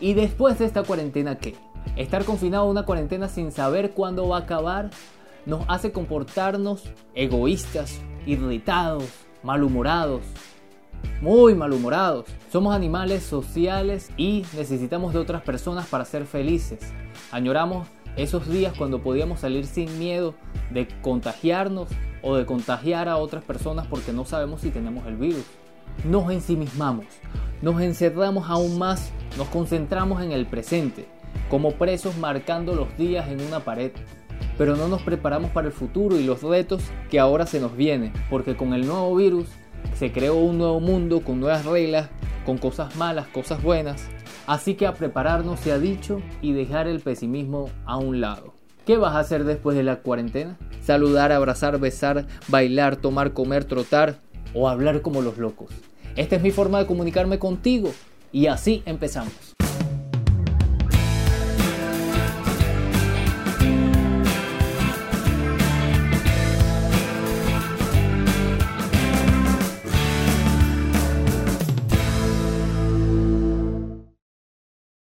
¿Y después de esta cuarentena qué? Estar confinado a una cuarentena sin saber cuándo va a acabar nos hace comportarnos egoístas, irritados, malhumorados, muy malhumorados. Somos animales sociales y necesitamos de otras personas para ser felices. Añoramos esos días cuando podíamos salir sin miedo de contagiarnos o de contagiar a otras personas porque no sabemos si tenemos el virus. Nos ensimismamos, nos encerramos aún más, nos concentramos en el presente, como presos marcando los días en una pared. Pero no nos preparamos para el futuro y los retos que ahora se nos vienen, porque con el nuevo virus se creó un nuevo mundo con nuevas reglas, con cosas malas, cosas buenas. Así que a prepararnos se ha dicho y dejar el pesimismo a un lado. ¿Qué vas a hacer después de la cuarentena? Saludar, abrazar, besar, bailar, tomar, comer, trotar o hablar como los locos. Esta es mi forma de comunicarme contigo y así empezamos.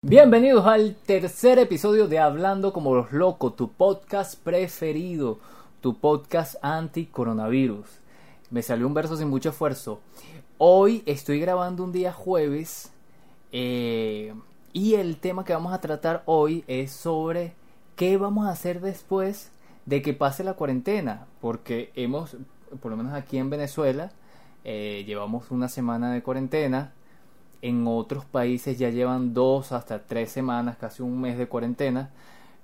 Bienvenidos al tercer episodio de Hablando como los locos, tu podcast preferido, tu podcast anti-coronavirus. Me salió un verso sin mucho esfuerzo. Hoy estoy grabando un día jueves eh, y el tema que vamos a tratar hoy es sobre qué vamos a hacer después de que pase la cuarentena, porque hemos, por lo menos aquí en Venezuela, eh, llevamos una semana de cuarentena en otros países ya llevan dos hasta tres semanas, casi un mes de cuarentena.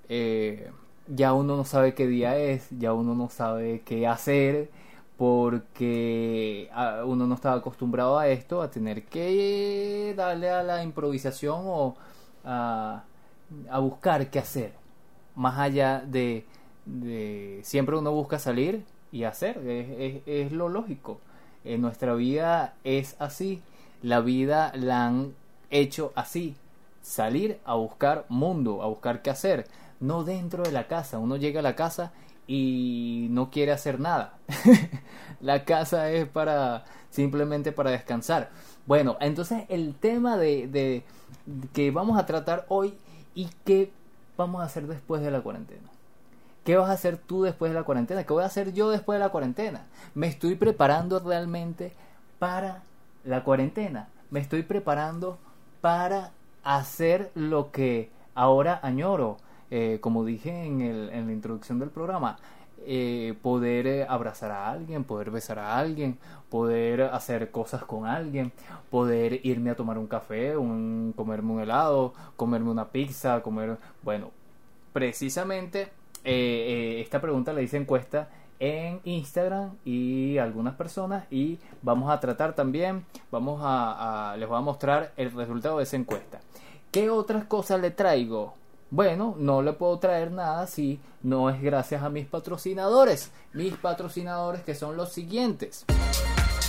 Eh, ya uno no sabe qué día es, ya uno no sabe qué hacer, porque ah, uno no estaba acostumbrado a esto, a tener que darle a la improvisación o a, buscar qué hacer. Más allá de, siempre uno busca salir y hacer, es, es lo lógico. En nuestra vida es así la vida la han hecho así, salir a buscar mundo, a buscar qué hacer, no dentro de la casa, uno llega a la casa y no quiere hacer nada. la casa es para simplemente para descansar. Bueno, entonces el tema de, de, que vamos a tratar hoy y qué vamos a hacer después de la cuarentena. ¿Qué vas a hacer tú después de la cuarentena? ¿Qué voy a hacer yo después de la cuarentena? Me estoy preparando realmente para la cuarentena. Me estoy preparando para hacer lo que ahora añoro. Eh, como dije en, el, en, la introducción del programa, eh, poder eh, abrazar a alguien, poder besar a alguien, poder hacer cosas con alguien, poder irme a tomar un café, un, comerme un helado, comerme una pizza, comer... Bueno, precisamente esta pregunta la hice encuesta en Instagram y algunas personas y vamos a tratar también, vamos a, les voy a mostrar el resultado de esa encuesta. ¿Qué otras cosas le traigo? Bueno, no le puedo traer nada si no es gracias a mis patrocinadores. Mis patrocinadores que son los siguientes.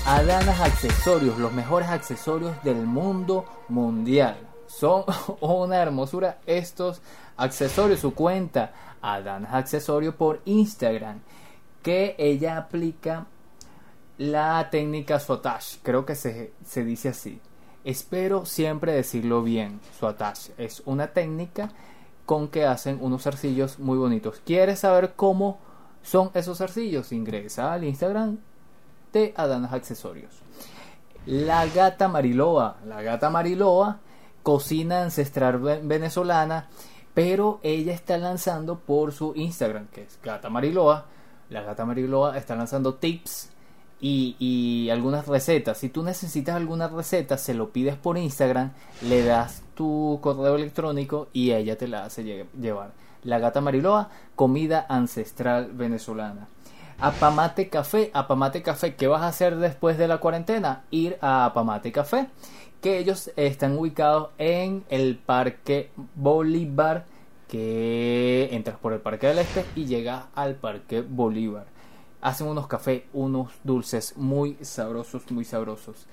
Adanas Accesorios, los mejores accesorios del mundo mundial. Son una hermosura estos accesorios. Su cuenta Adanas Accesorios por Instagram que ella aplica la técnica swattage, creo que se, dice así. Espero siempre decirlo bien, swattage. Es una técnica con que hacen unos zarcillos muy bonitos. ¿Quieres saber cómo son esos zarcillos? Ingresa al Instagram de Adanas Accesorios. La gata Mariloa. La gata Mariloa, cocina ancestral venezolana, pero ella está lanzando por su Instagram, que es Gata Mariloa, la gata Mariloa está lanzando tips y, algunas recetas. Si tú necesitas alguna receta, se lo pides por Instagram, le das tu correo electrónico y ella te la hace llevar. La gata Mariloa, comida ancestral venezolana. Apamate Café, Apamate Café, ¿qué vas a hacer después de la cuarentena? Ir a Apamate Café, que ellos están ubicados en el Parque Bolívar que entras por el Parque del Este y llegas al Parque Bolívar. Hacen unos cafés, unos dulces muy sabrosos, muy sabrosos.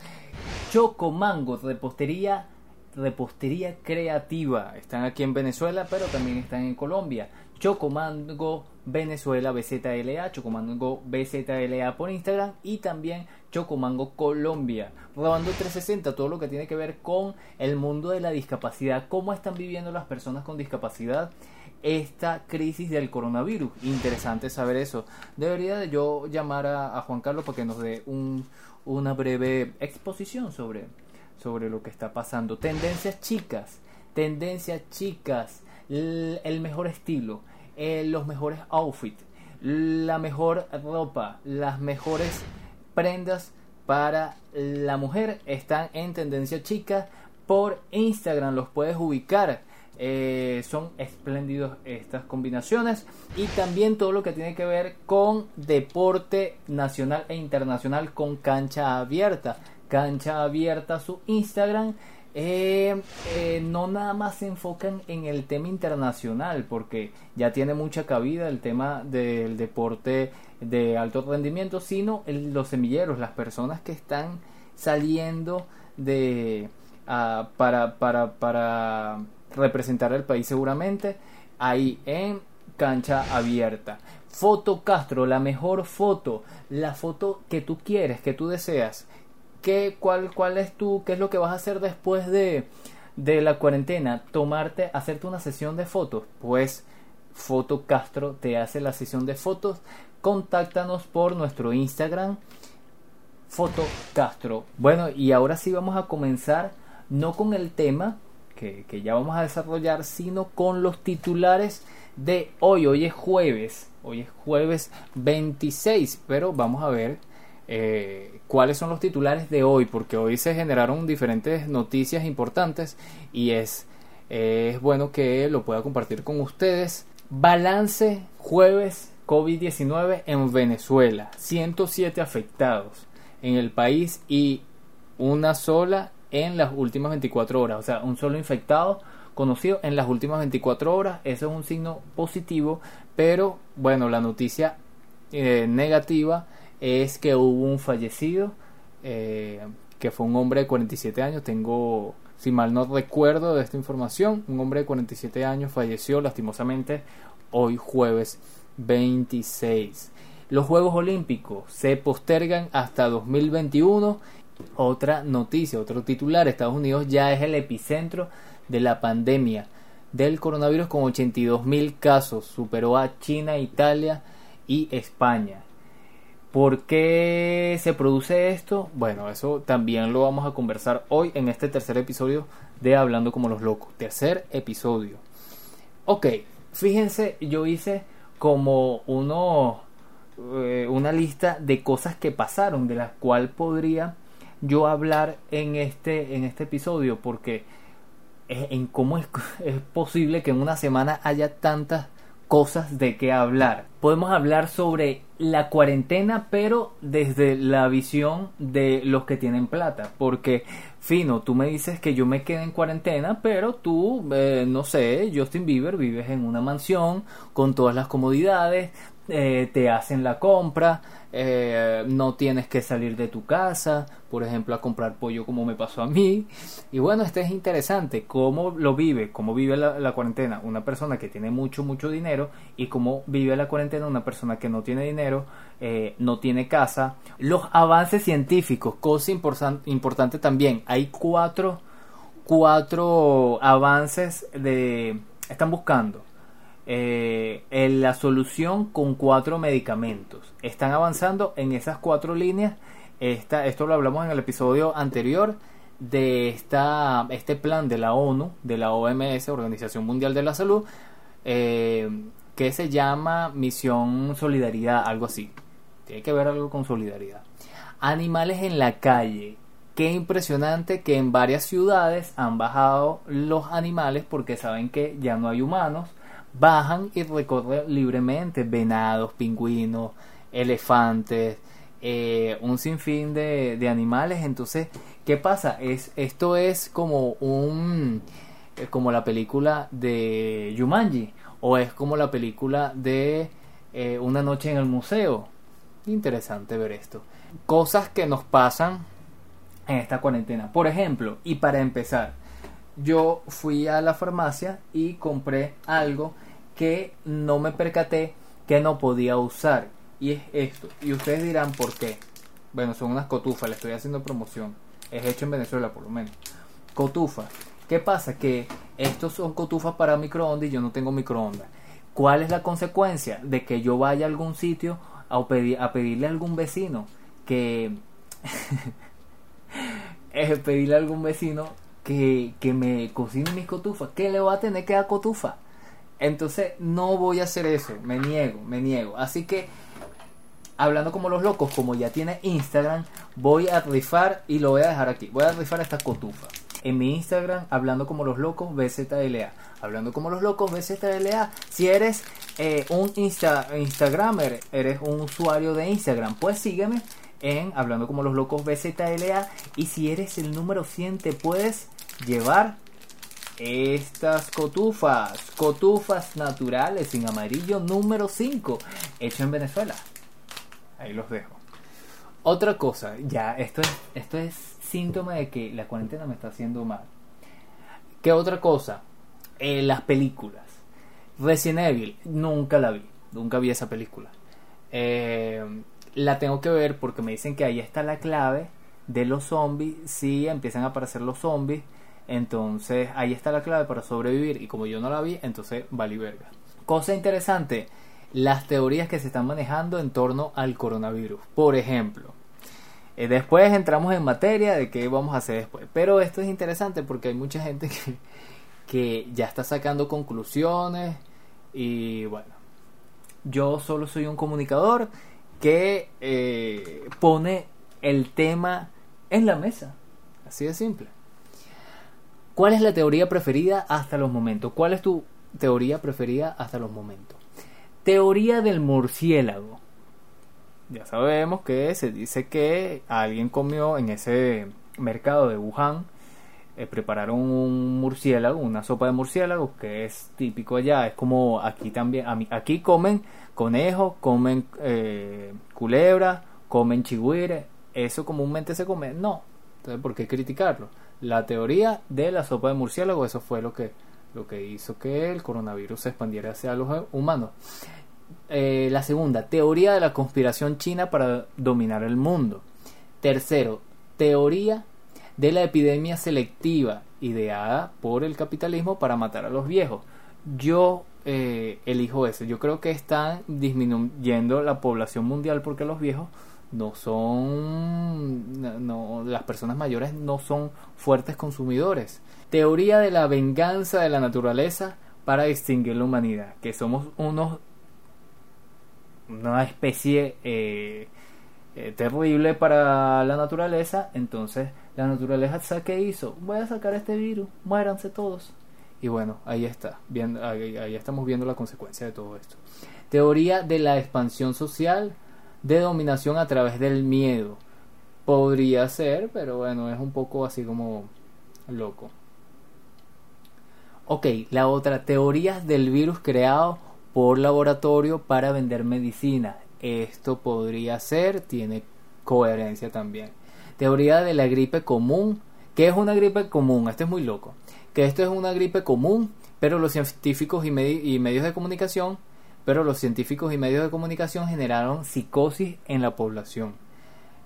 Choco Mango, repostería repostería creativa. Están aquí en Venezuela, pero también están en Colombia. Chocomango Venezuela BZLA, Chocomango BZLA por Instagram y también Chocomango Colombia. Robando 360, todo lo que tiene que ver con el mundo de la discapacidad, cómo están viviendo las personas con discapacidad esta crisis del coronavirus. Interesante saber eso. Debería de yo llamar a, Juan Carlos para que nos dé un, una breve exposición sobre, sobre lo que está pasando. Tendencias chicas, tendencias chicas, el, mejor estilo, eh, los mejores outfits, la mejor ropa, las mejores prendas para la mujer están en tendencia chica por Instagram los puedes ubicar eh, son espléndidos estas combinaciones y también todo lo que tiene que ver con deporte nacional e internacional con cancha abierta. Cancha abierta su Instagram. Eh, eh, no nada más se enfocan en el tema internacional porque ya tiene mucha cabida el tema del deporte de alto rendimiento, sino los semilleros, las personas que están saliendo de ah, para, para, para representar al país seguramente ahí en cancha abierta. Foto Castro, la mejor foto, la foto que tú quieres, que tú deseas. ¿Qué, cuál, ¿Cuál es tú? ¿Qué es lo que vas a hacer después de, de la cuarentena? Tomarte, hacerte una sesión de fotos. Pues Foto Castro te hace la sesión de fotos. Contáctanos por nuestro Instagram. Foto Castro. Bueno, y ahora sí vamos a comenzar no con el tema que, ya vamos a desarrollar, sino con los titulares de hoy. Hoy es jueves, hoy es jueves 26, pero vamos a ver eh, cuáles son los titulares de hoy, porque hoy se generaron diferentes noticias importantes y es, bueno que lo pueda compartir con ustedes. Balance jueves COVID-19 en Venezuela, 107 afectados en el país y una sola en las últimas 24 horas. O sea, un solo infectado conocido en las últimas 24 horas. Eso es un signo positivo. Pero bueno, la noticia eh, negativa es que hubo un fallecido. Eh, que fue un hombre de 47 años. Tengo, si mal no recuerdo de esta información, un hombre de 47 años falleció lastimosamente hoy jueves 26. Los Juegos Olímpicos se postergan hasta 2021 otra noticia, otro titular, Estados Unidos ya es el epicentro de la pandemia del coronavirus con 82 mil casos, superó a China, Italia y España. ¿Por qué se produce esto? Bueno, eso también lo vamos a conversar hoy en este tercer episodio de Hablando como los locos. Tercer episodio. Ok, fíjense, yo hice como uno, eh, una lista de cosas que pasaron, de las cuales podría yo hablar en este, en este episodio porque en cómo es, es posible que en una semana haya tantas cosas de qué hablar. Podemos hablar sobre la cuarentena, pero desde la visión de los que tienen plata. Porque, fino, tú me dices que yo me quedé en cuarentena, pero tú, eh, no sé, Justin Bieber, vives en una mansión con todas las comodidades, eh, te hacen la compra, eh, no tienes que salir de tu casa, por ejemplo, a comprar pollo como me pasó a mí. Y bueno, este es interesante, cómo lo vive, cómo vive la, cuarentena una persona que tiene mucho, mucho dinero y cómo vive la cuarentena una persona que no tiene dinero, eh, no tiene casa. Los avances científicos, cosa importante también, hay cuatro, cuatro avances de... Están buscando eh, en la solución con cuatro medicamentos. Están avanzando en esas cuatro líneas. Esta, esto lo hablamos en el episodio anterior de esta, este plan de la ONU, de la OMS, Organización Mundial de la Salud, eh, que se llama Misión Solidaridad, algo así. Tiene que ver algo con solidaridad. Animales en la calle. Qué impresionante que en varias ciudades han bajado los animales porque saben que ya no hay humanos bajan y recorren libremente venados, pingüinos, elefantes, eh, un sinfín de, de, animales. Entonces, ¿qué pasa? Es, esto es como un eh, como la película de Jumanji o es como la película de eh, Una noche en el museo. Interesante ver esto. Cosas que nos pasan en esta cuarentena. Por ejemplo, y para empezar, yo fui a la farmacia y compré algo que no me percaté que no podía usar. Y es esto. Y ustedes dirán por qué. Bueno, son unas cotufas, le estoy haciendo promoción. Es hecho en Venezuela por lo menos. Cotufas. ¿Qué pasa? Que estos son cotufas para microondas y yo no tengo microondas. ¿Cuál es la consecuencia? De que yo vaya a algún sitio a, a pedirle a algún vecino que... es pedirle a algún vecino que, que me cocine mis cotufas. ¿Qué le va a tener que dar cotufa? Entonces no voy a hacer eso. Me niego, me niego. Así que hablando como los locos, como ya tiene Instagram, voy a rifar y lo voy a dejar aquí. Voy a rifar esta cotufa. En mi Instagram, hablando como los locos, BZLA. Hablando como los locos, BZLA. Si eres eh, un Insta Instagramer, eres un usuario de Instagram, pues sígueme en Hablando como los locos BZLA. Y si eres el número 100, te puedes llevar estas cotufas. Cotufas naturales en amarillo número 5, hecho en Venezuela. Ahí los dejo. Otra cosa, ya, esto es, esto es síntoma de que la cuarentena me está haciendo mal. ¿Qué otra cosa? Eh, las películas. Resident Evil, nunca la vi. Nunca vi esa película. Eh, la tengo que ver porque me dicen que ahí está la clave de los zombies. Si empiezan a aparecer los zombies, entonces ahí está la clave para sobrevivir. Y como yo no la vi, entonces vale verga. Cosa interesante, las teorías que se están manejando en torno al coronavirus. Por ejemplo, eh, después entramos en materia de qué vamos a hacer después. Pero esto es interesante porque hay mucha gente que, que ya está sacando conclusiones y bueno, yo solo soy un comunicador que eh, pone el tema en la mesa. Así de simple. ¿Cuál es la teoría preferida hasta los momentos? ¿Cuál es tu teoría preferida hasta los momentos? Teoría del murciélago. Ya sabemos que se dice que alguien comió en ese mercado de Wuhan, eh, prepararon un murciélago, una sopa de murciélago, que es típico allá. Es como aquí también, aquí comen conejo, comen eh, culebra, comen chigüire. Eso comúnmente se come. No. Entonces, ¿por qué criticarlo? La teoría de la sopa de murciélago, eso fue lo que lo que hizo que el coronavirus se expandiera hacia los humanos. Eh, la segunda, teoría de la conspiración china para dominar el mundo. Tercero, teoría de la epidemia selectiva ideada por el capitalismo para matar a los viejos. Yo eh, elijo eso. Yo creo que están disminuyendo la población mundial porque los viejos no son, no, las personas mayores no son fuertes consumidores. Teoría de la venganza de la naturaleza para extinguir la humanidad, que somos unos una especie eh, eh, terrible para la naturaleza, entonces la naturaleza ¿qué hizo? Voy a sacar este virus, muéranse todos. Y bueno, ahí está, viendo, ahí, estamos viendo la consecuencia de todo esto. Teoría de la expansión social de dominación a través del miedo. Podría ser, pero bueno, es un poco así como loco. Ok, la otra, teorías del virus creado por laboratorio para vender medicina. Esto podría ser, tiene coherencia también. Teoría de la gripe común. ¿Qué es una gripe común? Esto es muy loco. Que esto es una gripe común, pero los científicos y, y medios de comunicación pero los científicos y medios de comunicación generaron psicosis en la población.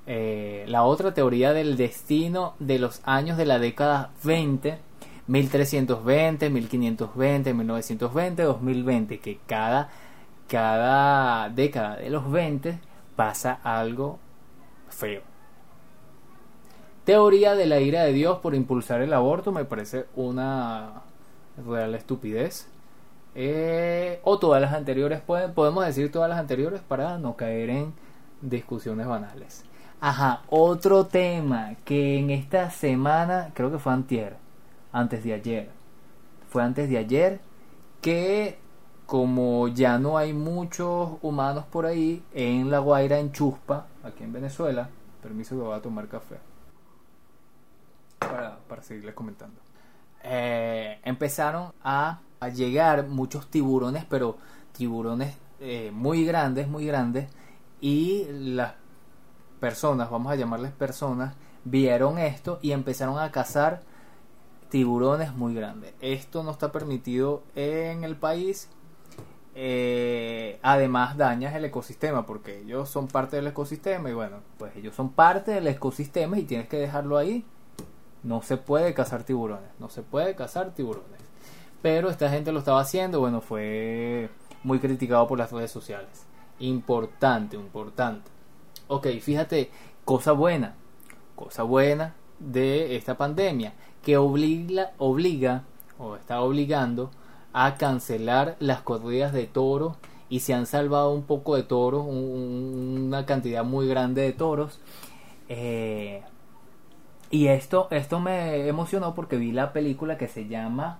Eh, la otra teoría del destino de los años de la década 20, 1320, 1520, 1920, 2020, que cada, cada década de los 20 pasa algo feo. Teoría de la ira de Dios por impulsar el aborto me parece una real estupidez. Eh, o todas las anteriores, podemos decir todas las anteriores para no caer en discusiones banales. Ajá, otro tema que en esta semana, creo que fue antier, antes de ayer, fue antes de ayer, que como ya no hay muchos humanos por ahí, en La Guaira, en Chuspa, aquí en Venezuela, permiso que voy a tomar café, para, para seguirles comentando, eh, empezaron a llegar muchos tiburones, pero tiburones eh, muy grandes, muy grandes, y las personas, vamos a llamarles personas, vieron esto y empezaron a cazar tiburones muy grandes. Esto no está permitido en el país. Eh, además dañas el ecosistema porque ellos son parte del ecosistema y bueno, pues ellos son parte del ecosistema y tienes que dejarlo ahí. No se puede cazar tiburones, no se puede cazar tiburones. Pero esta gente lo estaba haciendo, bueno, fue muy criticado por las redes sociales. Importante, importante. Ok, fíjate, cosa buena, cosa buena de esta pandemia, que obliga, obliga o está obligando a cancelar las corridas de toros y se han salvado un poco de toros, una cantidad muy grande de toros. Eh, y esto, esto me emocionó porque vi la película que se llama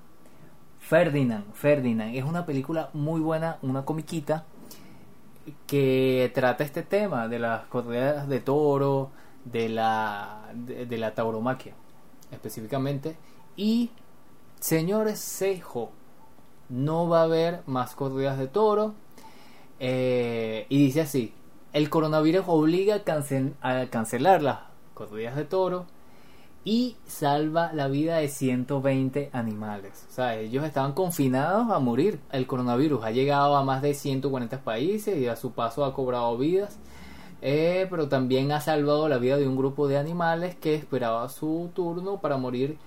Ferdinand. Ferdinand es una película muy buena, una comiquita que trata este tema de las corridas de toro, de la, de, la tauromaquia específicamente. Y señores Seijo, no va a haber más corridas de toro. Eh, y dice así, el coronavirus obliga a, cancelar las corridas de toro y salva la vida de 120 animales. O sea, ellos estaban confinados a morir. El coronavirus ha llegado a más de 140 países y a su paso ha cobrado vidas. Eh, pero también ha salvado la vida de un grupo de animales que esperaba su turno para morir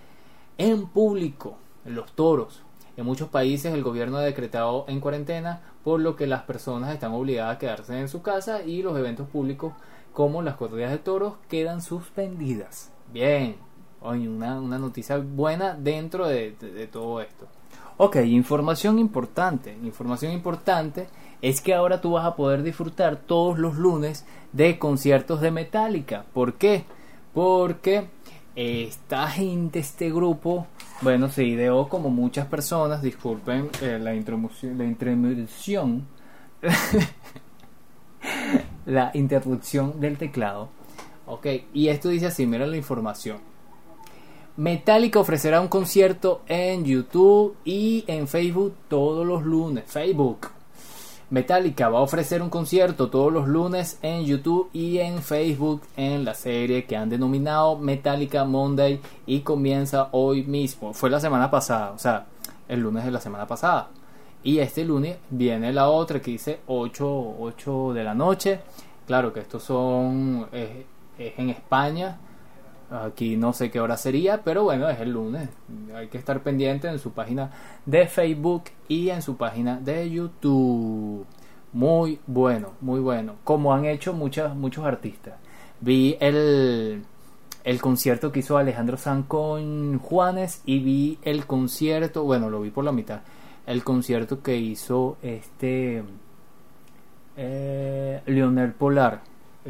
en público, los toros. En muchos países el gobierno ha decretado en cuarentena, por lo que las personas están obligadas a quedarse en su casa y los eventos públicos como las corridas de toros quedan suspendidas. Bien, hoy una, una noticia buena dentro de, de todo esto. Ok, información importante, información importante es que ahora tú vas a poder disfrutar todos los lunes de conciertos de Metallica. ¿Por qué? Porque esta gente, este grupo, bueno, se ideó como muchas personas, disculpen eh, la introducción, la introducción, la interrupción del teclado. Ok, y esto dice así, mira la información. Metallica ofrecerá un concierto en YouTube y en Facebook todos los lunes. Facebook, Metallica va a ofrecer un concierto todos los lunes en YouTube y en Facebook en la serie que han denominado Metallica Monday y comienza hoy mismo. Fue la semana pasada, o sea, el lunes de la semana pasada. Y este lunes viene la otra que dice 8, 8 de la noche. Claro que estos son es en España Aquí no sé qué hora sería, pero bueno, es el lunes. Hay que estar pendiente en su página de Facebook y en su página de YouTube. Muy bueno, muy bueno. Como han hecho muchos muchos artistas. Vi el, el concierto que hizo Alejandro San con Juanes y vi el concierto, bueno, lo vi por la mitad. El concierto que hizo este eh, Leonel Polar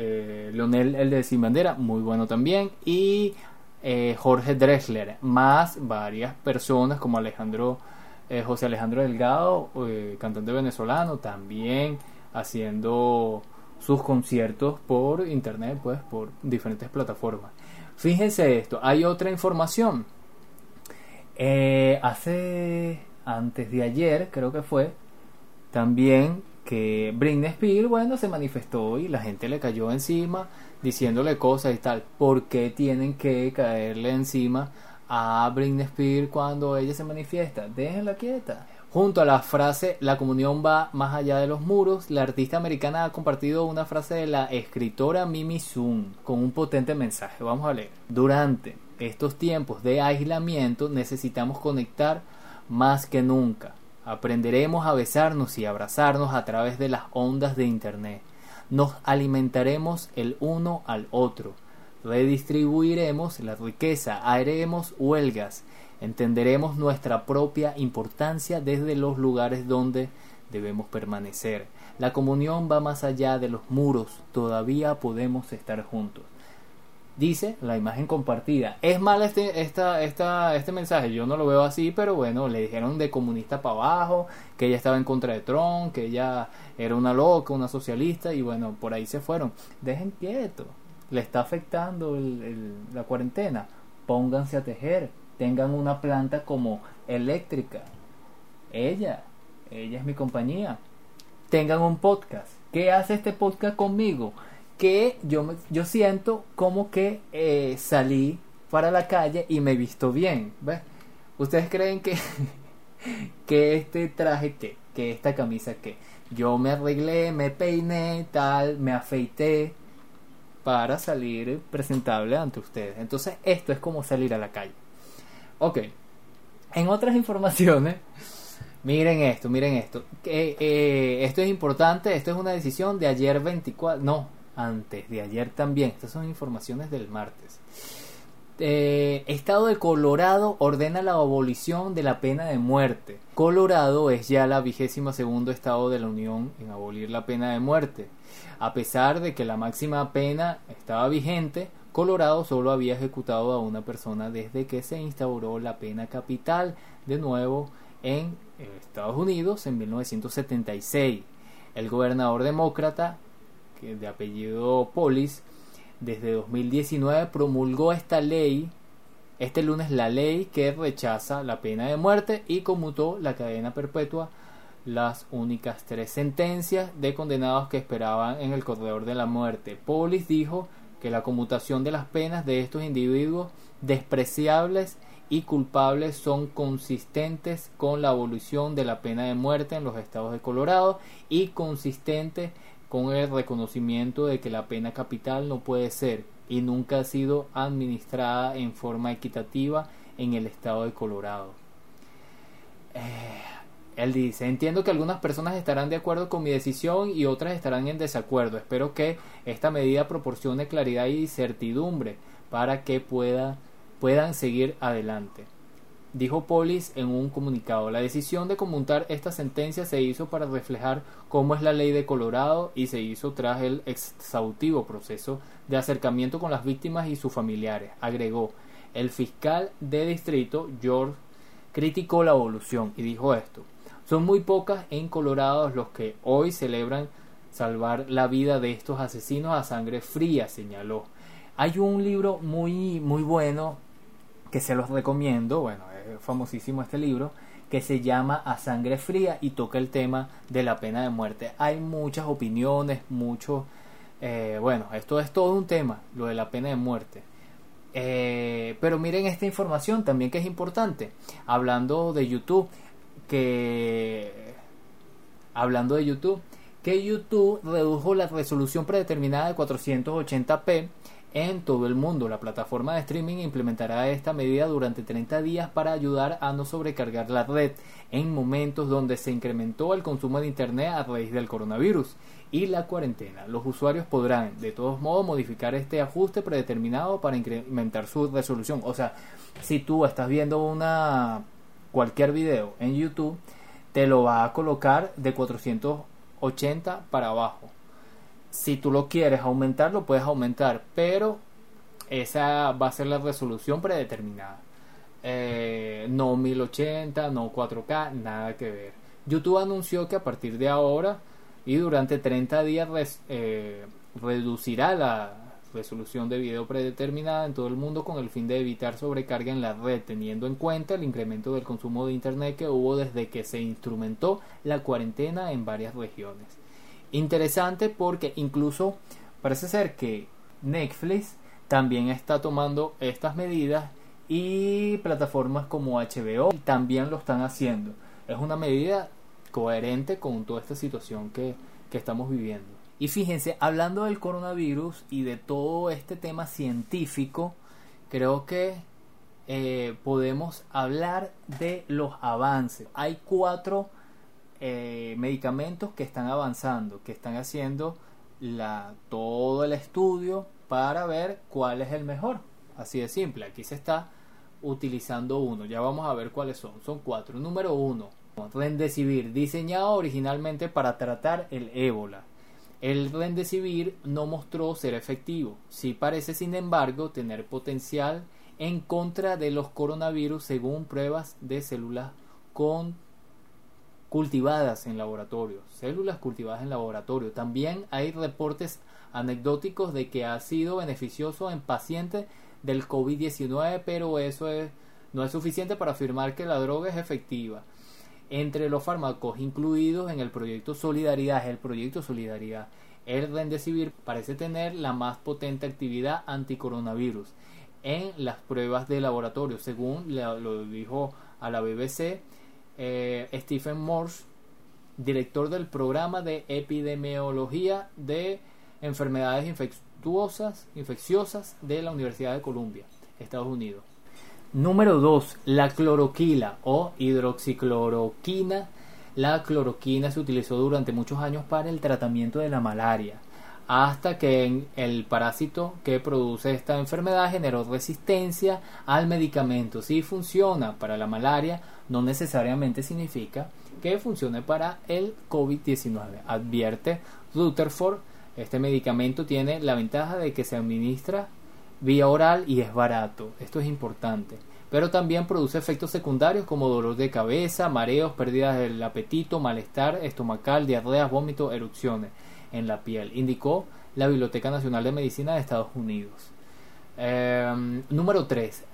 eh, Leonel el de Sin Bandera, muy bueno también, y eh, Jorge Drexler, más varias personas como Alejandro, eh, José Alejandro Delgado, cantante venezolano, también haciendo sus conciertos por internet, pues por diferentes plataformas. Fíjense esto, hay otra información. hace antes de ayer, creo que fue, también que Britney Spears, bueno, se manifestó y la gente le cayó encima diciéndole cosas y tal. ¿Por qué tienen que caerle encima a Britney Spears cuando ella se manifiesta? Déjenla quieta. Junto a la frase La comunión va más allá de los muros, la artista americana ha compartido una frase de la escritora Mimi Sun con un potente mensaje. Vamos a leer. Durante estos tiempos de aislamiento necesitamos conectar más que nunca. Aprenderemos a besarnos y abrazarnos a través de las ondas de Internet. Nos alimentaremos el uno al otro. Redistribuiremos la riqueza, haremos huelgas, entenderemos nuestra propia importancia desde los lugares donde debemos permanecer. La comunión va más allá de los muros, todavía podemos estar juntos dice la imagen compartida. Es mal este, esta, esta, este mensaje, yo no lo veo así, pero bueno, le dijeron de comunista para abajo, que ella estaba en contra de Trump, que ella era una loca, una socialista, y bueno, por ahí se fueron. Dejen quieto, le está afectando la cuarentena, pónganse a tejer, tengan una planta como eléctrica. Ella, ella es mi compañía. Tengan un podcast. ¿Qué hace este podcast conmigo? Que yo, yo siento como que eh, salí para la calle y me visto bien, ¿ves? ¿Ustedes creen que, que este traje qué? Que esta camisa qué? Yo me arreglé, me peiné, tal, me afeité para salir presentable ante ustedes. Entonces esto es como salir a la calle. Ok. En otras informaciones, miren esto, miren esto. Que, eh, esto es importante, esto es una decisión de ayer 24, no, antes de ayer también. Estas son informaciones del martes. Eh, estado de Colorado ordena la abolición de la pena de muerte. Colorado es ya la vigésima segundo estado de la Unión en abolir la pena de muerte. A pesar de que la máxima pena estaba vigente, Colorado solo había ejecutado a una persona desde que se instauró la pena capital de nuevo en Estados Unidos en 1976. El gobernador demócrata, de apellido Polis, desde 2019 promulgó esta ley, este lunes la ley que rechaza la pena de muerte y conmutó la cadena perpetua las únicas tres sentencias de condenados que esperaban en el corredor de la muerte. Polis dijo que la conmutación de las penas de estos individuos despreciables y culpables son consistentes con la abolición de la pena de muerte en los estados de Colorado y consistentes con el reconocimiento de que la pena capital no puede ser y nunca ha sido administrada en forma equitativa en el estado de Colorado. Eh, él dice, entiendo que algunas personas estarán de acuerdo con mi decisión y otras estarán en desacuerdo. Espero que esta medida proporcione claridad y certidumbre para que pueda, puedan seguir adelante dijo Polis en un comunicado. La decisión de conmutar esta sentencia se hizo para reflejar cómo es la ley de Colorado y se hizo tras el exhaustivo proceso de acercamiento con las víctimas y sus familiares. Agregó, el fiscal de distrito, George, criticó la evolución y dijo esto. Son muy pocas en Colorado los que hoy celebran salvar la vida de estos asesinos a sangre fría, señaló. Hay un libro muy muy bueno que se los recomiendo, bueno, famosísimo este libro, que se llama A Sangre Fría y toca el tema de la pena de muerte. Hay muchas opiniones, muchos... Eh, bueno, esto es todo un tema, lo de la pena de muerte. Eh, pero miren esta información también que es importante. Hablando de YouTube, que... Hablando de YouTube, que YouTube redujo la resolución predeterminada de 480p en todo el mundo. La plataforma de streaming implementará esta medida durante 30 días para ayudar a no sobrecargar la red en momentos donde se incrementó el consumo de Internet a raíz del coronavirus y la cuarentena. Los usuarios podrán, de todos modos, modificar este ajuste predeterminado para incrementar su resolución. O sea, si tú estás viendo una cualquier video en YouTube, te lo va a colocar de 480 para abajo si tú lo quieres aumentar, lo puedes aumentar, pero esa va a ser la resolución predeterminada. Eh, no 1080, no 4K, nada que ver. YouTube anunció que a partir de ahora y durante 30 días eh, reducirá la resolución de video predeterminada en todo el mundo con el fin de evitar sobrecarga en la red, teniendo en cuenta el incremento del consumo de Internet que hubo desde que se instrumentó la cuarentena en varias regiones. Interesante porque incluso parece ser que Netflix también está tomando estas medidas y plataformas como HBO también lo están haciendo. Es una medida coherente con toda esta situación que, estamos viviendo. Y fíjense, hablando del coronavirus y de todo este tema científico, creo que eh, podemos hablar de los avances. Hay cuatro eh, medicamentos que están avanzando, que están haciendo todo el estudio para ver cuál es el mejor. Así de simple, aquí se está utilizando uno. Ya vamos a ver cuáles son. Son cuatro. Número uno, Rendecivir, diseñado originalmente para tratar el ébola. El Rendecivir no mostró ser efectivo. Sí parece, sin embargo, tener potencial en contra de los coronavirus según pruebas de células con cultivadas en laboratorio, células cultivadas en laboratorio. También hay reportes anecdóticos de que ha sido beneficioso en pacientes del COVID-19, pero eso es, no es suficiente para afirmar que la droga es efectiva. Entre los fármacos incluidos en el proyecto Solidaridad, el proyecto Solidaridad, el Remdesivir parece tener la más potente actividad anticoronavirus en las pruebas de laboratorio, según lo dijo a la BBC eh, Stephen Morse, director del programa de epidemiología de enfermedades infecciosas de la Universidad de Columbia, Estados Unidos. Número 2. La cloroquila o hidroxicloroquina. La cloroquina se utilizó durante muchos años para el tratamiento de la malaria, hasta que el parásito que produce esta enfermedad generó resistencia al medicamento. Si funciona para la malaria, no necesariamente significa que funcione para el COVID-19. Advierte Rutherford, este medicamento tiene la ventaja de que se administra vía oral y es barato. Esto es importante. Pero también produce efectos secundarios como dolor de cabeza, mareos, pérdidas del apetito, malestar estomacal, diarreas, vómitos, erupciones en la piel, indicó la Biblioteca Nacional de Medicina de Estados Unidos. Em, número 3.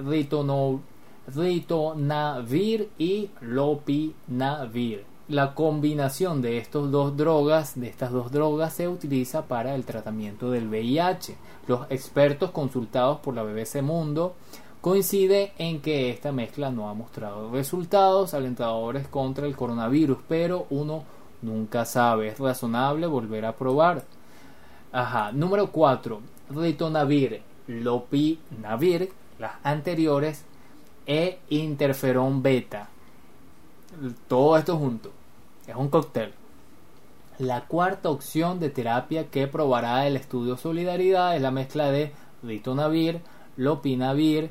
Ritonavir y Lopinavir. La combinación de estas dos drogas, de estas dos drogas, se utiliza para el tratamiento del VIH. Los expertos consultados por la BBC Mundo coincide en que esta mezcla no ha mostrado resultados alentadores contra el coronavirus, pero uno nunca sabe, es razonable volver a probar. Ajá, número 4, ritonavir, lopinavir, las anteriores, e interferón beta. Todo esto junto. Es un cóctel. La cuarta opción de terapia que probará el estudio Solidaridad es la mezcla de ritonavir, lopinavir,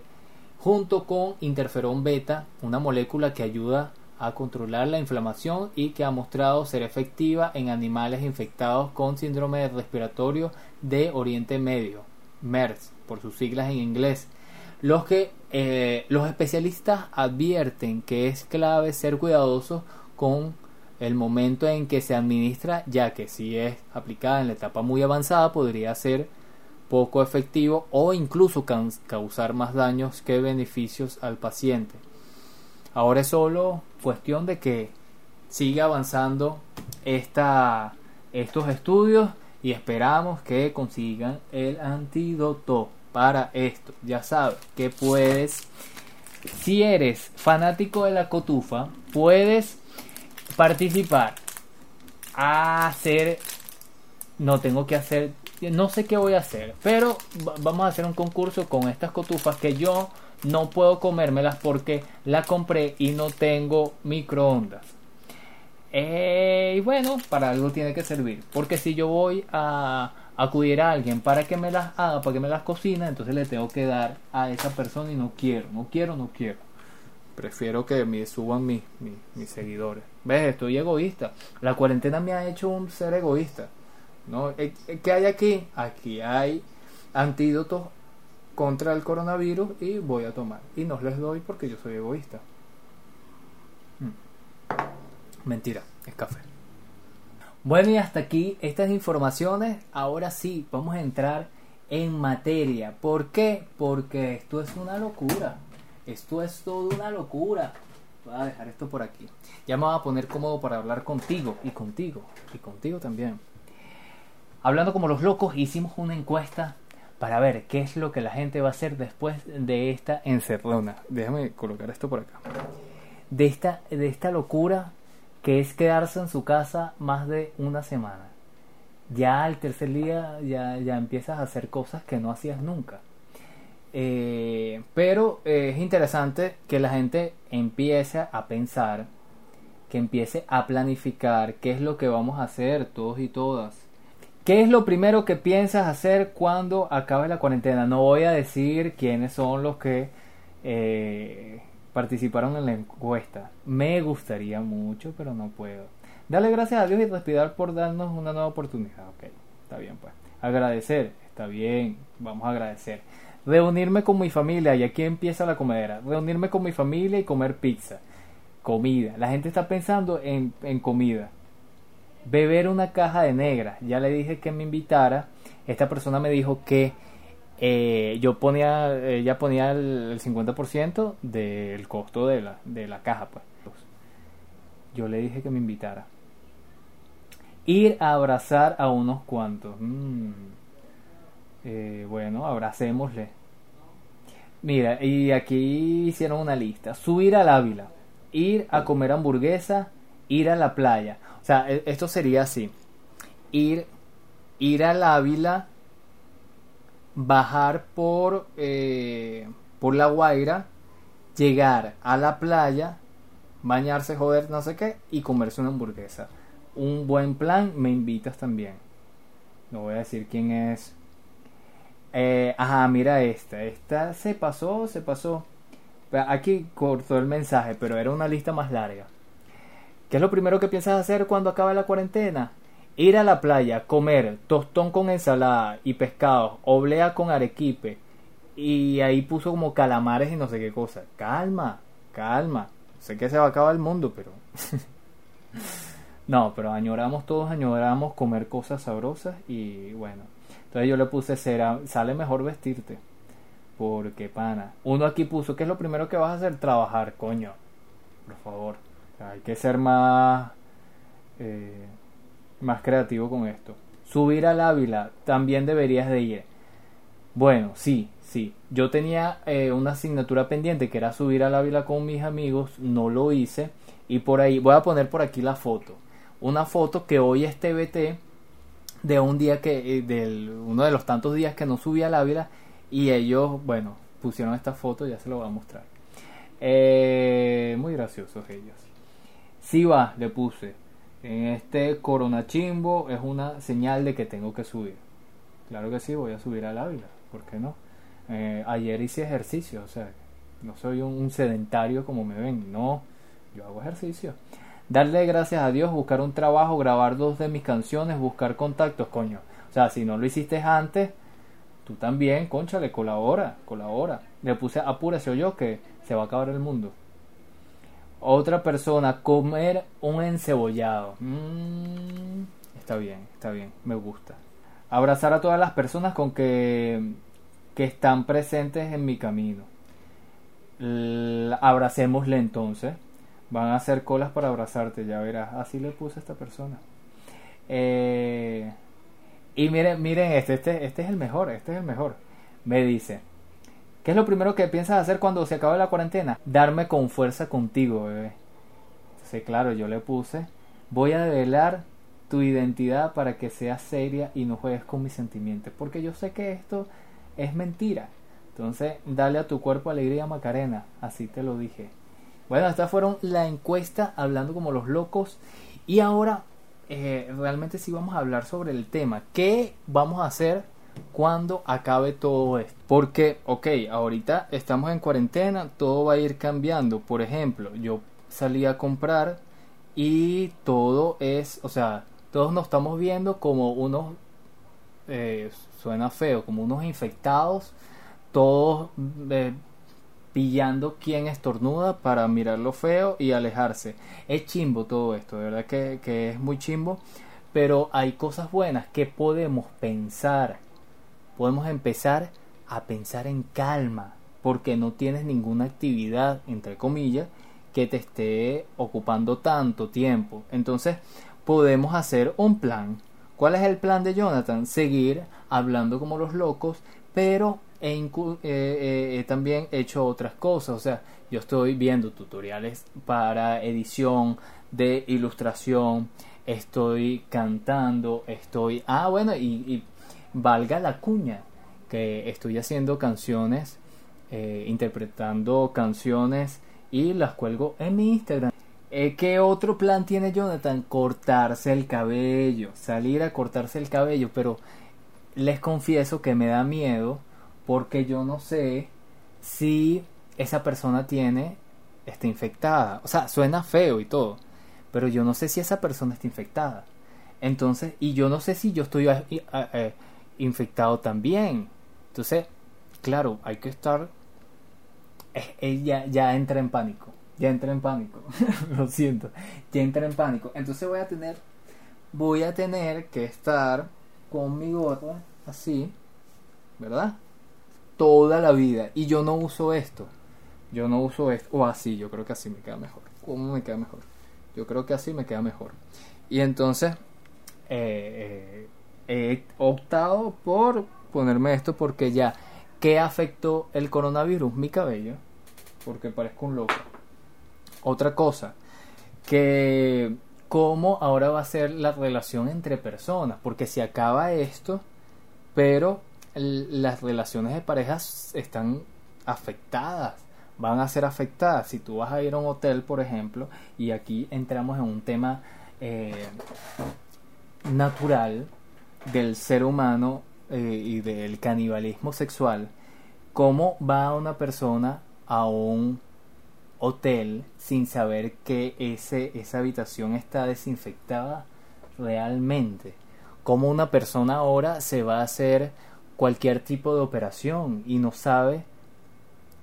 junto con interferón beta, una molécula que ayuda a controlar la inflamación y que ha mostrado ser efectiva en animales infectados con síndrome respiratorio de Oriente Medio, MERS, por sus siglas en inglés. Los que eh, los especialistas advierten que es clave ser cuidadosos con el momento en que se administra, ya que si es aplicada en la etapa muy avanzada podría ser poco efectivo o incluso causar más daños que beneficios al paciente. Ahora es solo cuestión de que siga avanzando estos estudios y esperamos que consigan el antídoto para esto. Ya sabes que puedes, si eres fanático de la cotufa, puedes participar a hacer, no tengo que hacer, no sé qué voy a hacer, pero vamos a hacer un concurso con estas cotufas que yo no puedo comérmelas porque la compré y no tengo microondas. Eh, y bueno, para algo tiene que servir. Porque si yo voy a acudir a alguien para que me las haga, para que me las cocine, entonces le tengo que dar a esa persona y no quiero, no quiero, no quiero. Prefiero que me suban mis, mis, seguidores. ¿Ves? Estoy egoísta. La cuarentena me ha hecho un ser egoísta. ¿no? Eh, eh, ¿Qué hay aquí? Aquí hay antídotos contra el coronavirus y voy a tomar. Y no les doy porque yo soy egoísta. Mm. Mentira, es café. Bueno, y hasta aquí estas informaciones. Ahora sí, vamos a entrar en materia. ¿Por qué? Porque esto es una locura. Esto es toda una locura. Voy a dejar esto por aquí. Ya me voy a poner cómodo para hablar contigo y contigo y contigo también. Hablando como los locos, hicimos una encuesta para ver qué es lo que la gente va a hacer después de esta encerrona. Déjame colocar esto por acá. De esta, de esta locura que es quedarse en su casa más de una semana. Ya al tercer día ya, ya empiezas a hacer cosas que no hacías nunca. Eh, pero es interesante que la gente empiece a pensar, que empiece a planificar qué es lo que vamos a hacer todos y todas ¿Qué es lo primero que piensas hacer cuando acabe la cuarentena? No voy a decir quiénes son los que eh, participaron en la encuesta. Me gustaría mucho, pero no puedo. Dale gracias a Dios y respirar por darnos una nueva oportunidad. Ok, está bien pues. Agradecer, está bien, vamos a agradecer. Reunirme con mi familia, y aquí empieza la comedera. Reunirme con mi familia y comer pizza. Comida. La gente está pensando en, en comida beber una caja de negra. Ya le dije que me invitara. Esta persona me dijo que eh, yo ponía, ella ponía el, 50% del costo de la, de la caja. Pues. Yo le dije que me invitara. Ir a abrazar a unos cuantos. Mm. Eh, bueno, abracémosle. Mira, y aquí hicieron una lista. Subir al Ávila. ir a comer hamburguesa, ir a la playa. O sea, e- esto sería así. Ir, ir al Ávila, bajar por, eh, por la Guaira, llegar a la playa, bañarse, joder, no sé qué, y comerse una hamburguesa. Un buen plan, me invitas también. No voy a decir quién es. Eh, ajá, mira esta. Esta se pasó, se pasó. Aquí cortó el mensaje, pero era una lista más larga. ¿Qué es lo primero que piensas hacer cuando acabe la cuarentena? Ir a la playa, comer tostón con ensalada y pescado, oblea con arequipe. Y ahí puso como calamares y no sé qué cosa. Calma, calma. Sé que se va a acabar el mundo, pero... no, pero añoramos todos, añoramos comer cosas sabrosas y bueno. Entonces yo le puse, será, sale mejor vestirte. Porque, pana, uno aquí puso, ¿qué es lo primero que vas a hacer? Trabajar, coño. Por favor. Hay que ser más, eh, más creativo con esto. Subir al Ávila, también deberías de ir. Bueno, sí, sí. Yo tenía eh, una asignatura pendiente que era subir al Ávila con mis amigos, no lo hice. Y por ahí, voy a poner por aquí la foto. Una foto que hoy es TBT de un día que, eh, del, uno de los tantos días que no subí al Ávila. Y ellos, bueno, pusieron esta foto, ya se lo voy a mostrar. Eh, muy graciosos ellos. Si va, le puse. En este Corona Chimbo es una señal de que tengo que subir. Claro que sí, voy a subir al Ávila. ¿Por qué no? Eh, ayer hice ejercicio, o sea, no soy un, sedentario como me ven. No, yo hago ejercicio. Darle gracias a Dios, buscar un trabajo, grabar dos de mis canciones, buscar contactos, coño. O sea, si no lo hiciste antes, tú también, conchale, colabora, colabora. Le puse apúrese yo que se va a acabar el mundo. Otra persona, comer un encebollado. Mm, está bien, está bien, me gusta. Abrazar a todas las personas con que, que están presentes en mi camino. Abracémosle entonces. Van a hacer colas para abrazarte, ya verás. Así le puse a esta persona. Eh, y miren, miren este, este, este es el mejor, este es el mejor. Me dice, ¿qué es lo primero que piensas hacer cuando se acabe la cuarentena? Darme con fuerza contigo, bebé. Entonces, claro, yo le puse, voy a develar tu identidad para que seas seria y no juegues con mis sentimientos. Porque yo sé que esto es mentira. Entonces, dale a tu cuerpo alegría, Macarena. Así te lo dije. Bueno, estas fueron la encuesta hablando como los locos. Y ahora eh, realmente sí vamos a hablar sobre el tema. ¿Qué vamos a hacer cuando acabe todo esto? Porque, ok, ahorita estamos en cuarentena, todo va a ir cambiando. Por ejemplo, yo salí a comprar y todo es, o sea, todos nos estamos viendo como unos, eh, suena feo, como unos infectados, todos eh, pillando quién estornuda para mirarlo feo y alejarse. Es chimbo todo esto, de verdad que, que es muy chimbo, pero hay cosas buenas que podemos pensar. Podemos empezar a pensar en calma, porque no tienes ninguna actividad, entre comillas, que te esté ocupando tanto tiempo. Entonces, podemos hacer un plan. ¿Cuál es el plan de Jonathan? Seguir hablando como los locos, pero he, eh, eh, también hecho otras cosas. O sea, yo estoy viendo tutoriales para edición, de ilustración, estoy cantando, estoy... Ah, bueno, y valga la cuña, que estoy haciendo canciones, eh, interpretando canciones y las cuelgo en mi Instagram. Eh, ¿Qué otro plan tiene Jonathan? Cortarse el cabello, salir a cortarse el cabello, pero les confieso que me da miedo porque yo no sé si esa persona tiene está infectada. O sea, suena feo y todo, pero yo no sé si esa persona está infectada. Entonces, y yo no sé si yo estoy eh, eh, infectado también. Entonces, claro, hay que estar ella ya entra en pánico. Ya entra en pánico. Lo siento. Ya entra en pánico. Entonces voy a tener voy a tener que estar con mi gorra así, ¿verdad? Toda la vida. Y yo no uso esto. Yo no uso esto. O así, yo creo que así me queda mejor. ¿Cómo me queda mejor? Yo creo que así me queda mejor. Y entonces eh, eh, he optado por ponerme esto porque ya. ¿Qué afectó el coronavirus? Mi cabello. Porque parezco un loco. Otra cosa, que cómo ahora va a ser la relación entre personas, porque se acaba esto, pero las relaciones de parejas están afectadas, van a ser afectadas. Si tú vas a ir a un hotel, por ejemplo, y aquí entramos en un tema eh, natural del ser humano eh, y del canibalismo sexual, ¿cómo va una persona a un hotel sin saber que ese, esa habitación está desinfectada realmente? ¿Cómo una persona ahora se va a hacer cualquier tipo de operación y no sabe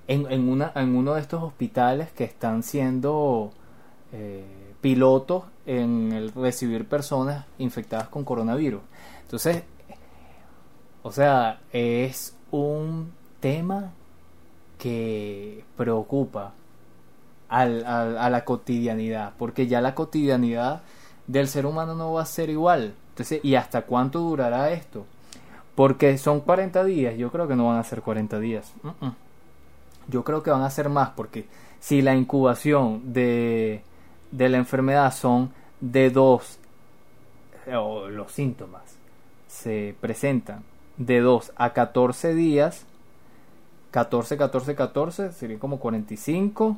en, en, una, en uno de estos hospitales que están siendo eh, pilotos en el recibir personas infectadas con coronavirus. Entonces, o sea, es un tema que preocupa a la cotidianidad, porque ya la cotidianidad del ser humano no va a ser igual. Entonces, ¿y hasta cuánto durará esto? Porque son 40 días, yo creo que no van a ser 40 días. Yo creo que van a ser más, porque si la incubación de, de la enfermedad son de dos, o los síntomas se presentan de 2 a 14 días, 14, 14, 14, serían como 45,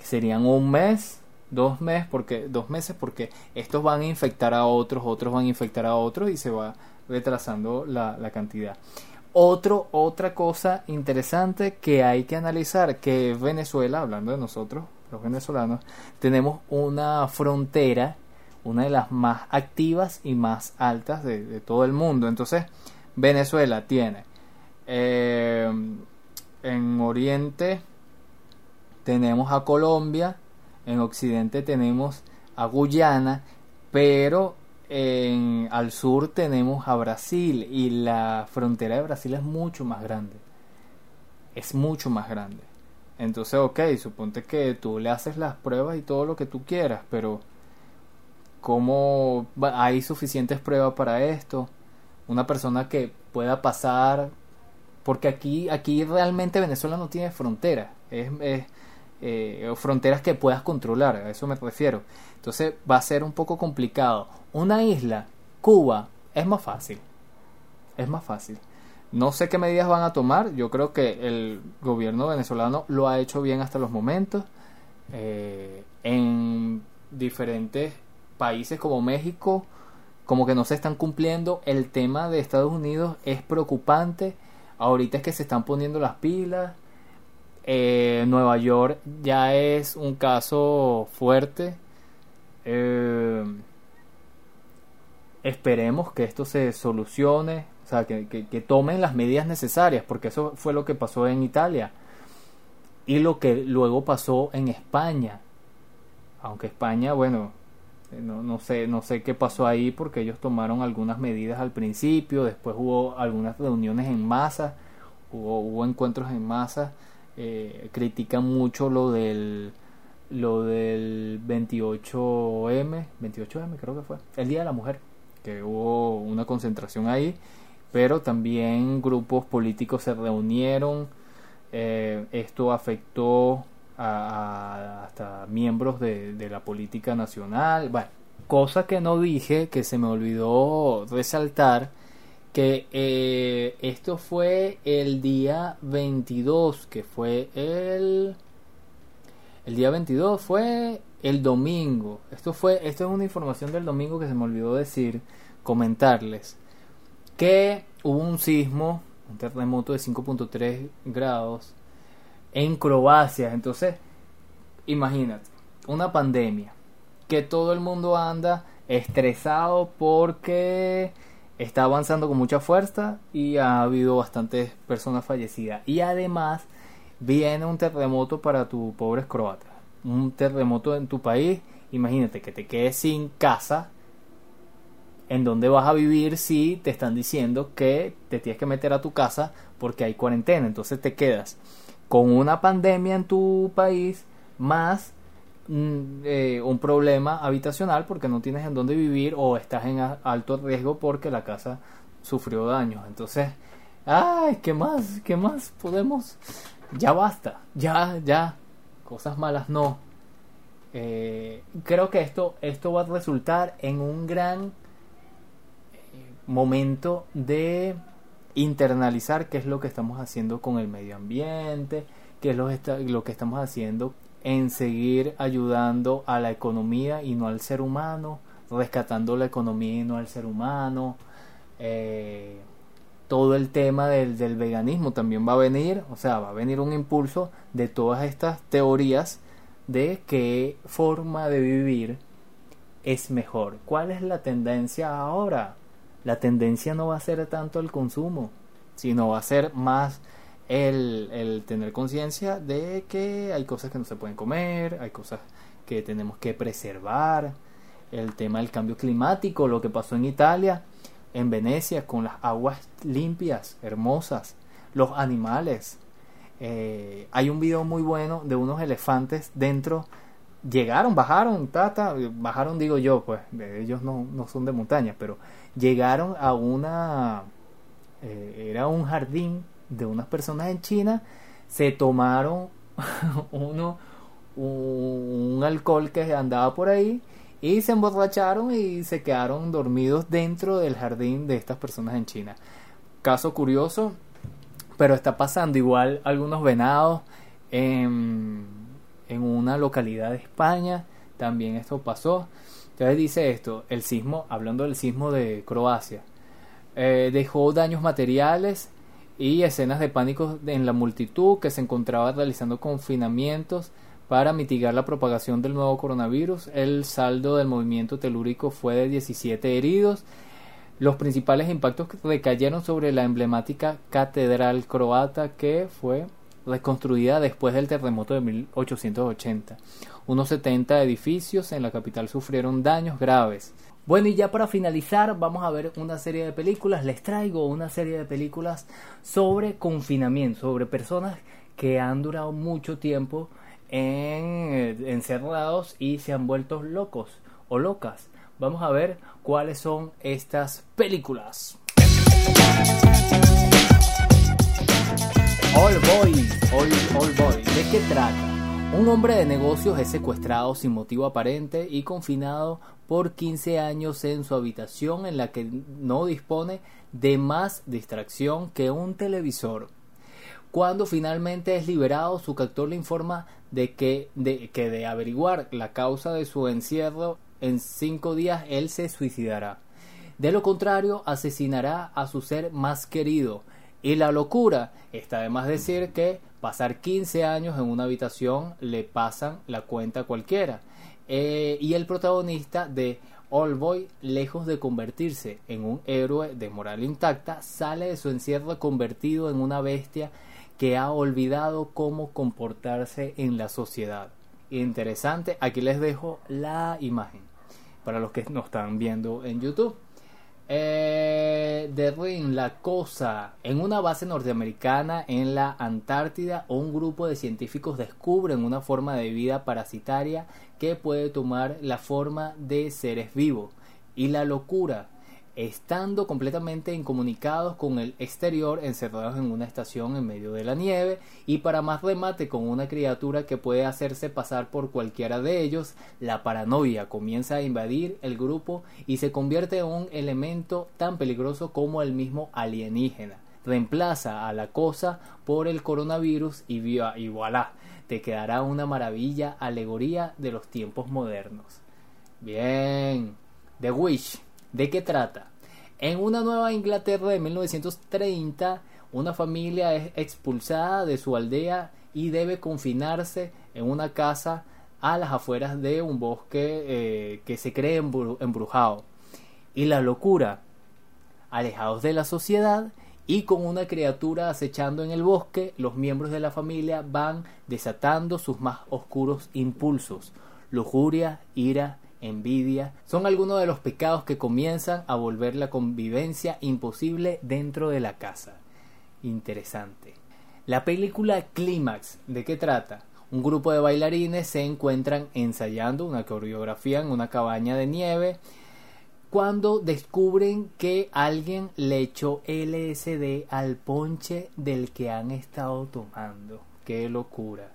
serían un mes, dos meses, porque, dos meses, porque estos van a infectar a otros, otros van a infectar a otros y se va retrasando la, la cantidad. Otro, otra cosa interesante que hay que analizar, que Venezuela, hablando de nosotros, los venezolanos, tenemos una frontera, una de las más activas y más altas de, todo el mundo. Entonces, Venezuela tiene eh, en Oriente tenemos a Colombia, en Occidente tenemos a Guyana, pero en, al sur tenemos a Brasil y la frontera de Brasil es mucho más grande. Es mucho más grande. Entonces, ok, suponte que tú le haces las pruebas y todo lo que tú quieras, pero ¿cómo hay suficientes pruebas para esto? Una persona que pueda pasar, porque aquí, aquí realmente Venezuela no tiene frontera, es, es eh, fronteras que puedas controlar, a eso me refiero. Entonces va a ser un poco complicado. Una isla, Cuba, es más fácil. Es más fácil. No sé qué medidas van a tomar. Yo creo que el gobierno venezolano lo ha hecho bien hasta los momentos. Eh, en diferentes países como México, como que no se están cumpliendo. El tema de Estados Unidos es preocupante. Ahorita es que se están poniendo las pilas. Eh, Nueva York ya es un caso fuerte. Eh, esperemos que esto se solucione, o sea, que, que, tomen las medidas necesarias, porque eso fue lo que pasó en Italia y lo que luego pasó en España. Aunque España, bueno, no, no, sé, no sé qué pasó ahí porque ellos tomaron algunas medidas al principio, después hubo algunas reuniones en masa, hubo, hubo encuentros en masa eh, critican mucho lo del lo del 28M, 28M creo que fue, el Día de la Mujer, que hubo una concentración ahí, pero también grupos políticos se reunieron, eh, esto afectó a, hasta miembros de, la política nacional, bueno, cosa que no dije, que se me olvidó resaltar, que eh, esto fue el día 22, que fue el... El día 22 fue el domingo. Esto fue esto es una información del domingo que se me olvidó decir, comentarles que hubo un sismo, un terremoto de 5.3 grados en Croacia. Entonces, imagínate, una pandemia que todo el mundo anda estresado porque está avanzando con mucha fuerza y ha habido bastantes personas fallecidas. Y además viene un terremoto para tu pobres croatas. Un terremoto en tu país. Imagínate que te quedes sin casa. ¿En dónde vas a vivir si te están diciendo que te tienes que meter a tu casa porque hay cuarentena? Entonces te quedas con una pandemia en tu país más Mm, eh, un problema habitacional porque no tienes en dónde vivir o estás en alto riesgo porque la casa sufrió daños. Entonces, ay, ¿qué más? ¿Qué más podemos? Ya basta, ya, ya, cosas malas no. Eh, creo que esto, esto va a resultar en un gran momento de internalizar qué es lo que estamos haciendo con el medio ambiente, qué es lo, lo que estamos haciendo en seguir ayudando a la economía y no al ser humano, rescatando la economía y no al ser humano. Eh, todo el tema del, del, veganismo también va a venir, o sea, va a venir un impulso de todas estas teorías de qué forma de vivir es mejor. ¿Cuál es la tendencia ahora? La tendencia no va a ser tanto el consumo, sino va a ser más el, el tener conciencia de que hay cosas que no se pueden comer, hay cosas que tenemos que preservar, el tema del cambio climático, lo que pasó en Italia, en Venecia, con las aguas limpias, hermosas, los animales. Eh, hay un video muy bueno de unos elefantes dentro. Llegaron, bajaron, tata, bajaron digo yo, pues ellos no, no son de montaña, pero llegaron a una, eh, era un jardín de unas personas en China, se tomaron uno, un, alcohol que andaba por ahí y se emborracharon y se quedaron dormidos dentro del jardín de estas personas en China. Caso curioso, pero está pasando igual algunos venados en, en una localidad de España, también esto pasó. Entonces dice esto, el sismo, hablando del sismo de Croacia, eh, dejó daños materiales y escenas de pánico en la multitud que se encontraba realizando confinamientos para mitigar la propagación del nuevo coronavirus. El saldo del movimiento telúrico fue de 17 heridos. Los principales impactos recayeron sobre la emblemática catedral croata que fue reconstruida después del terremoto de 1880. Unos 70 edificios en la capital sufrieron daños graves. Bueno, y ya para finalizar, vamos a ver una serie de películas. Les traigo una serie de películas sobre confinamiento, sobre personas que han durado mucho tiempo en, encerrados y se han vuelto locos o locas. Vamos a ver cuáles son estas películas. All Boy, All, All ¿de qué trata? Un hombre de negocios es secuestrado sin motivo aparente y confinado por 15 años en su habitación en la que no dispone de más distracción que un televisor. Cuando finalmente es liberado, su captor le informa de que de, que de averiguar la causa de su encierro en cinco días él se suicidará. De lo contrario, asesinará a su ser más querido. Y la locura está de más decir que pasar 15 años en una habitación le pasan la cuenta a cualquiera. Eh, y el protagonista de All Boy, lejos de convertirse en un héroe de moral intacta, sale de su encierro convertido en una bestia que ha olvidado cómo comportarse en la sociedad. Interesante, aquí les dejo la imagen para los que nos están viendo en YouTube. Eh, The Ring, la cosa. En una base norteamericana en la Antártida, un grupo de científicos descubren una forma de vida parasitaria que puede tomar la forma de seres vivos. Y la locura estando completamente incomunicados con el exterior, encerrados en una estación en medio de la nieve, y para más remate con una criatura que puede hacerse pasar por cualquiera de ellos, la paranoia comienza a invadir el grupo y se convierte en un elemento tan peligroso como el mismo alienígena. Reemplaza a la cosa por el coronavirus y, y te quedará una maravilla alegoría de los tiempos modernos. Bien, The Wish ¿De qué trata? En una Nueva Inglaterra de 1930, una familia es expulsada de su aldea y debe confinarse en una casa a las afueras de un bosque eh, que se cree embrujado. Y la locura, alejados de la sociedad y con una criatura acechando en el bosque, los miembros de la familia van desatando sus más oscuros impulsos, lujuria, ira envidia, son algunos de los pecados que comienzan a volver la convivencia imposible dentro de la casa. Interesante. La película Clímax, ¿de qué trata? Un grupo de bailarines se encuentran ensayando una coreografía en una cabaña de nieve cuando descubren que alguien le echó LSD al ponche del que han estado tomando. ¡Qué locura!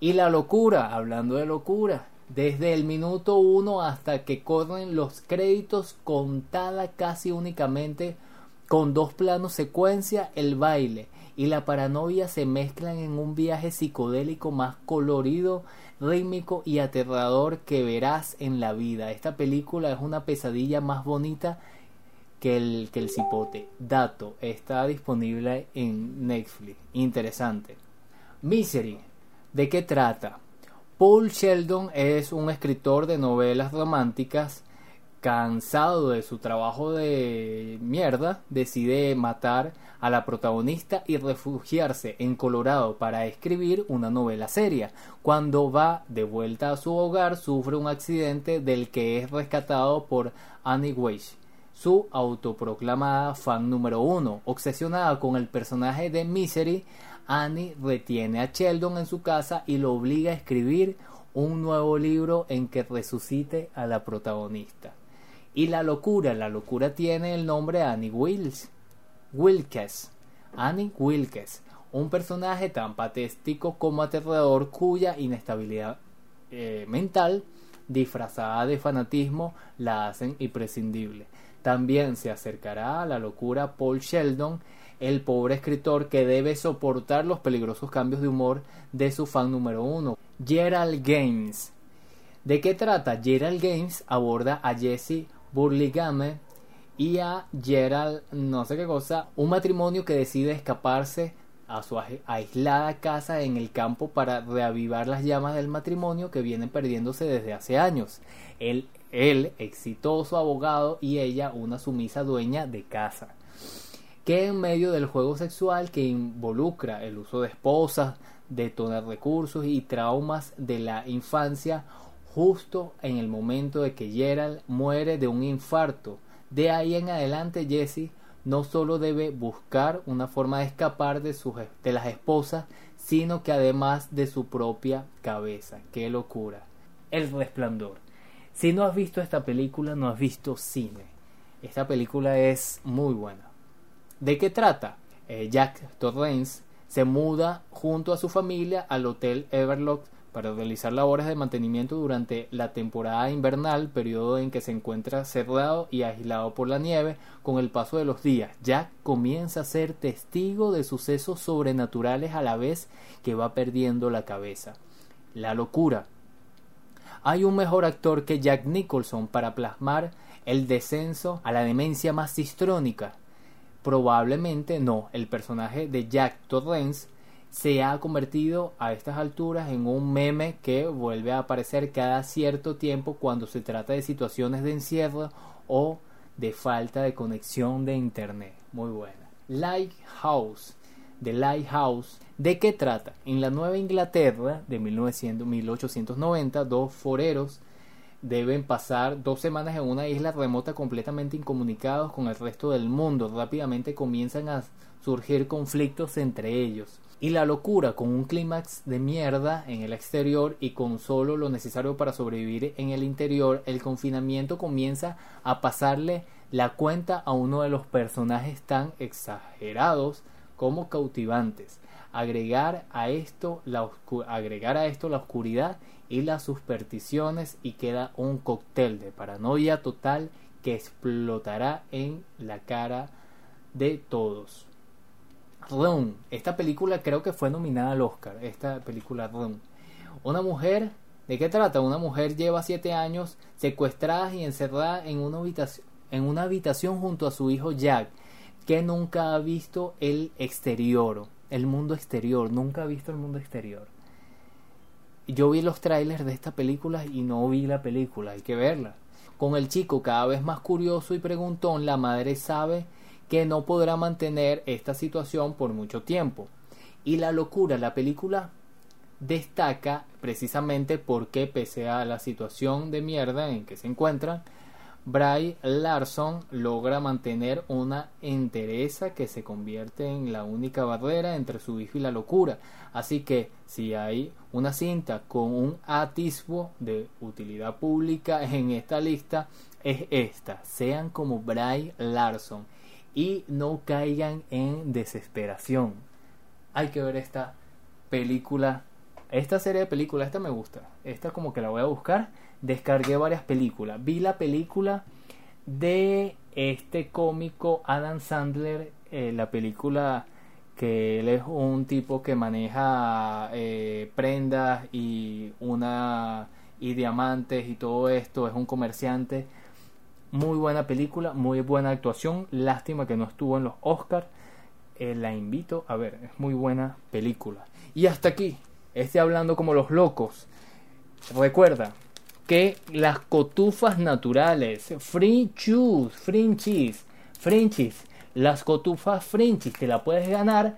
Y la locura, hablando de locura, desde el minuto uno hasta que corren los créditos contada casi únicamente con dos planos secuencia, el baile y la paranoia se mezclan en un viaje psicodélico más colorido, rítmico y aterrador que verás en la vida. Esta película es una pesadilla más bonita que el, que el cipote. Dato, está disponible en Netflix. Interesante. Misery. ¿De qué trata? Paul Sheldon es un escritor de novelas románticas cansado de su trabajo de mierda, decide matar a la protagonista y refugiarse en Colorado para escribir una novela seria. Cuando va de vuelta a su hogar, sufre un accidente del que es rescatado por Annie Weiss, su autoproclamada fan número uno. Obsesionada con el personaje de Misery, Annie retiene a Sheldon en su casa y lo obliga a escribir un nuevo libro en que resucite a la protagonista. Y la locura, la locura tiene el nombre Annie Wills, Wilkes, Annie Wilkes, un personaje tan patético como aterrador cuya inestabilidad eh, mental disfrazada de fanatismo la hacen imprescindible. También se acercará a la locura Paul Sheldon, el pobre escritor que debe soportar los peligrosos cambios de humor de su fan número uno, Gerald Gaines. ¿De qué trata? Gerald Gaines aborda a Jesse Burlingame y a Gerald, no sé qué cosa, un matrimonio que decide escaparse a su aislada casa en el campo para reavivar las llamas del matrimonio que vienen perdiéndose desde hace años. Él, él, exitoso abogado, y ella, una sumisa dueña de casa. Que en medio del juego sexual que involucra el uso de esposas, detona recursos y traumas de la infancia, justo en el momento de que Gerald muere de un infarto. De ahí en adelante Jesse no solo debe buscar una forma de escapar de, de las esposas, sino que además de su propia cabeza. ¡Qué locura! El resplandor. Si no has visto esta película, no has visto cine. Esta película es muy buena. ¿De qué trata? Eh, Jack Torrance se muda junto a su familia al Hotel Everlock para realizar labores de mantenimiento durante la temporada invernal, periodo en que se encuentra cerrado y aislado por la nieve. Con el paso de los días, Jack comienza a ser testigo de sucesos sobrenaturales a la vez que va perdiendo la cabeza. La locura. Hay un mejor actor que Jack Nicholson para plasmar el descenso a la demencia más histrónica. Probablemente no, el personaje de Jack Torrance se ha convertido a estas alturas en un meme que vuelve a aparecer cada cierto tiempo cuando se trata de situaciones de encierro o de falta de conexión de internet. Muy buena. Lighthouse. The Lighthouse. ¿De qué trata? En la Nueva Inglaterra de 1900, 1890, dos foreros deben pasar dos semanas en una isla remota completamente incomunicados con el resto del mundo. Rápidamente comienzan a surgir conflictos entre ellos y la locura con un clímax de mierda en el exterior y con solo lo necesario para sobrevivir en el interior, el confinamiento comienza a pasarle la cuenta a uno de los personajes tan exagerados como cautivantes. Agregar a esto la, agregar a esto la oscuridad y las supersticiones y queda un cóctel de paranoia total que explotará en la cara de todos. Run. Esta película creo que fue nominada al Oscar. Esta película Run. Una mujer, ¿de qué trata? Una mujer lleva siete años secuestrada y encerrada en una habitación, en una habitación junto a su hijo Jack, que nunca ha visto el exterior, el mundo exterior, nunca ha visto el mundo exterior. Yo vi los trailers de esta película y no vi la película, hay que verla. Con el chico cada vez más curioso y preguntón, la madre sabe que no podrá mantener esta situación por mucho tiempo. Y la locura, la película destaca precisamente porque pese a la situación de mierda en que se encuentran, Bray Larson logra mantener una entereza que se convierte en la única barrera entre su hijo y la locura. Así que si hay una cinta con un atisbo de utilidad pública en esta lista, es esta. Sean como Bray Larson y no caigan en desesperación. Hay que ver esta película esta serie de películas, esta me gusta. Esta como que la voy a buscar. Descargué varias películas. Vi la película de este cómico Adam Sandler, eh, la película que él es un tipo que maneja eh, prendas y una y diamantes y todo esto, es un comerciante. Muy buena película, muy buena actuación. Lástima que no estuvo en los Oscars. Eh, la invito a ver, es muy buena película. Y hasta aquí, este hablando como los locos. Recuerda que las cotufas naturales, free cheese, cheese, las cotufas frinchis te la puedes ganar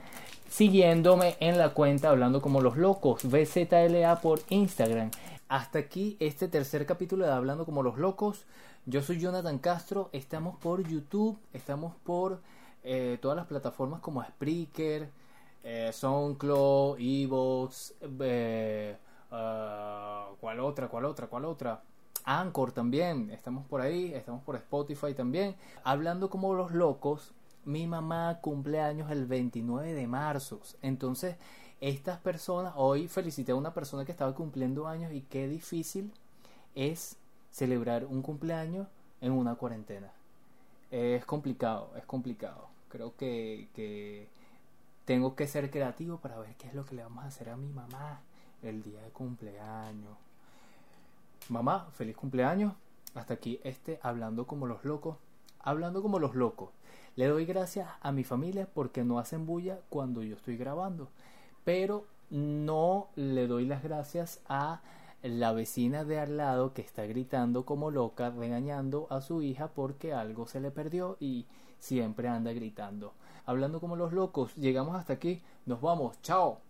siguiéndome en la cuenta hablando como los locos, BZLA por Instagram. Hasta aquí este tercer capítulo de Hablando como los locos. Yo soy Jonathan Castro, estamos por YouTube, estamos por eh, todas las plataformas como Spreaker, eh, SoundCloud, Evox, eh, ah, ¿cuál otra? ¿Cuál otra? ¿Cuál otra? Anchor también, estamos por ahí, estamos por Spotify también. Hablando como los locos, mi mamá cumple años el 29 de marzo. Entonces, estas personas, hoy felicité a una persona que estaba cumpliendo años y qué difícil es celebrar un cumpleaños en una cuarentena. Es complicado, es complicado. Creo que, que tengo que ser creativo para ver qué es lo que le vamos a hacer a mi mamá el día de cumpleaños. Mamá, feliz cumpleaños. Hasta aquí este hablando como los locos. Hablando como los locos. Le doy gracias a mi familia porque no hacen bulla cuando yo estoy grabando. Pero no le doy las gracias a la vecina de al lado que está gritando como loca, regañando a su hija porque algo se le perdió y siempre anda gritando. Hablando como los locos, llegamos hasta aquí, nos vamos, chao.